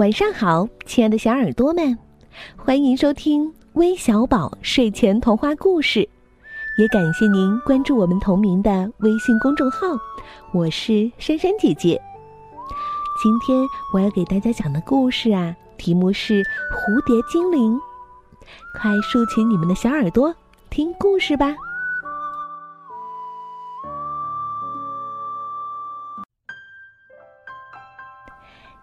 晚上好，亲爱的小耳朵们，欢迎收听微小宝睡前童话故事，也感谢您关注我们同名的微信公众号。我是珊珊姐姐。今天我要给大家讲的故事啊，题目是《蝴蝶精灵》，快竖起你们的小耳朵听故事吧。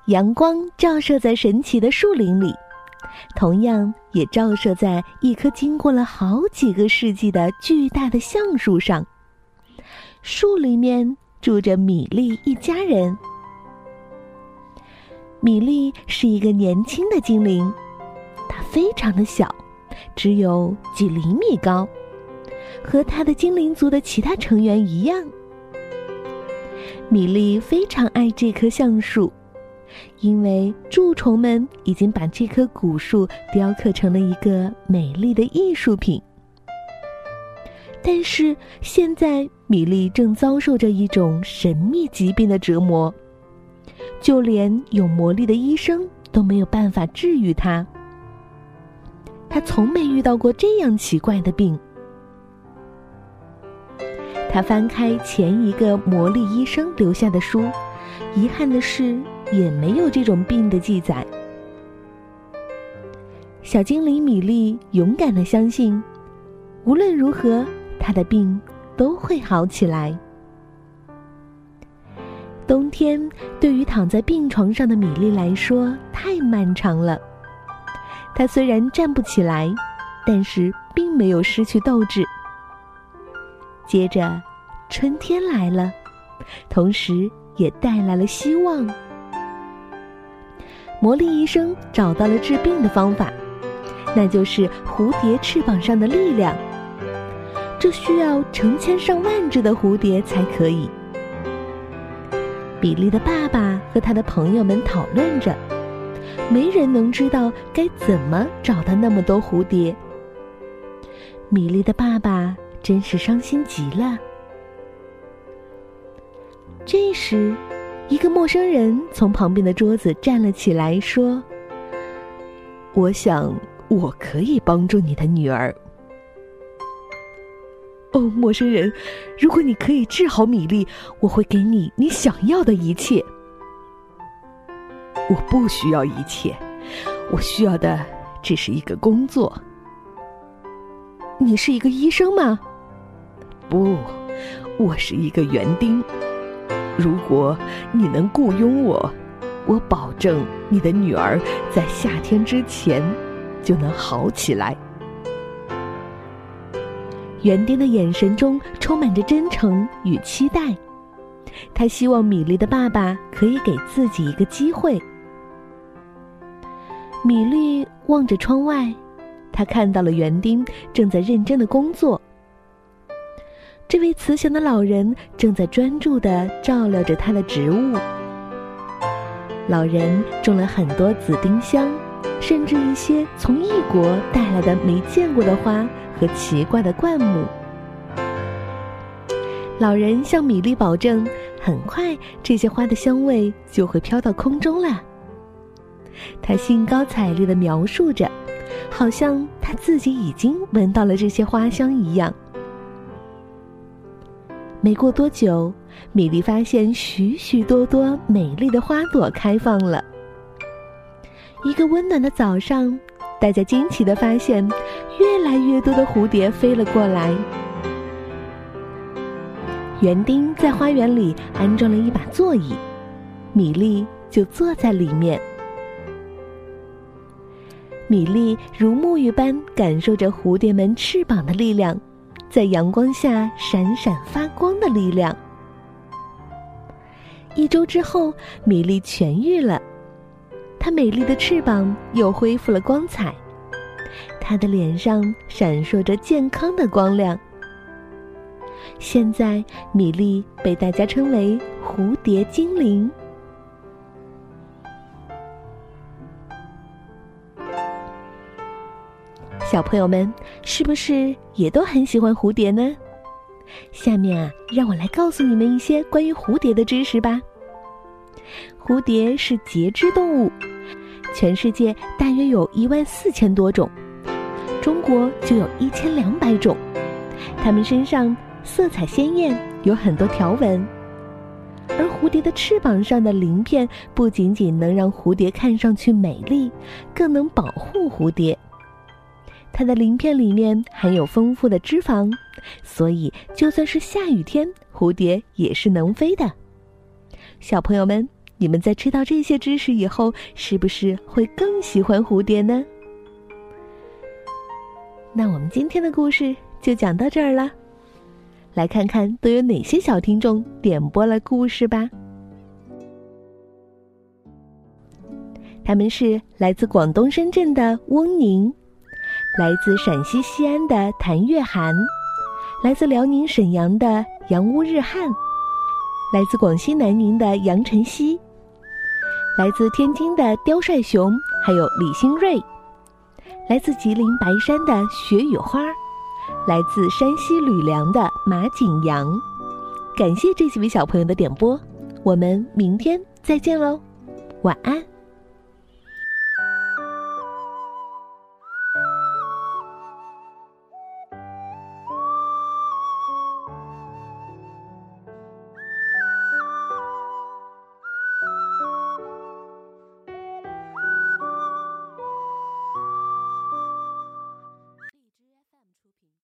阳光照射在神奇的树林里，同样也照射在一棵经过了好几个世纪的巨大的橡树上。树里面住着米莉一家人。米莉是一个年轻的精灵，她非常的小，只有几厘米高，和她的精灵族的其他成员一样。米莉非常爱这棵橡树。因为蛀虫们已经把这棵古树雕刻成了一个美丽的艺术品，但是现在米莉正遭受着一种神秘疾病的折磨，就连有魔力的医生都没有办法治愈她。她从没遇到过这样奇怪的病。她翻开前一个魔力医生留下的书，遗憾的是。也没有这种病的记载。小精灵米莉勇敢的相信，无论如何，她的病都会好起来。冬天对于躺在病床上的米莉来说太漫长了。她虽然站不起来，但是并没有失去斗志。接着，春天来了，同时也带来了希望。魔力医生找到了治病的方法，那就是蝴蝶翅膀上的力量。这需要成千上万只的蝴蝶才可以。比利的爸爸和他的朋友们讨论着，没人能知道该怎么找到那么多蝴蝶。米莉的爸爸真是伤心极了。这时。一个陌生人从旁边的桌子站了起来，说：“我想我可以帮助你的女儿。”哦，陌生人，如果你可以治好米粒，我会给你你想要的一切。我不需要一切，我需要的只是一个工作。你是一个医生吗？不，我是一个园丁。如果你能雇佣我，我保证你的女儿在夏天之前就能好起来。园丁的眼神中充满着真诚与期待，他希望米莉的爸爸可以给自己一个机会。米莉望着窗外，他看到了园丁正在认真的工作。慈祥的老人正在专注地照料着他的植物。老人种了很多紫丁香，甚至一些从异国带来的没见过的花和奇怪的灌木。老人向米莉保证，很快这些花的香味就会飘到空中了。他兴高采烈地描述着，好像他自己已经闻到了这些花香一样。没过多久，米莉发现许许多多美丽的花朵开放了。一个温暖的早上，大家惊奇的发现，越来越多的蝴蝶飞了过来。园丁在花园里安装了一把座椅，米莉就坐在里面。米莉如沐浴般感受着蝴蝶们翅膀的力量。在阳光下闪闪发光的力量。一周之后，米莉痊愈了，她美丽的翅膀又恢复了光彩，她的脸上闪烁着健康的光亮。现在，米莉被大家称为蝴蝶精灵。小朋友们，是不是也都很喜欢蝴蝶呢？下面啊，让我来告诉你们一些关于蝴蝶的知识吧。蝴蝶是节肢动物，全世界大约有一万四千多种，中国就有一千两百种。它们身上色彩鲜艳，有很多条纹。而蝴蝶的翅膀上的鳞片不仅仅能让蝴蝶看上去美丽，更能保护蝴蝶。它的鳞片里面含有丰富的脂肪，所以就算是下雨天，蝴蝶也是能飞的。小朋友们，你们在知道这些知识以后，是不是会更喜欢蝴蝶呢？那我们今天的故事就讲到这儿了。来看看都有哪些小听众点播了故事吧。他们是来自广东深圳的翁宁，来自陕西西安的谭月涵，来自辽宁沈阳的杨乌日汉，来自广西南宁的杨晨曦，来自天津的刁帅雄，还有李新瑞，来自吉林白山的雪雨花。来自山西吕梁的马景阳，感谢这几位小朋友的点播，我们明天再见喽，晚安。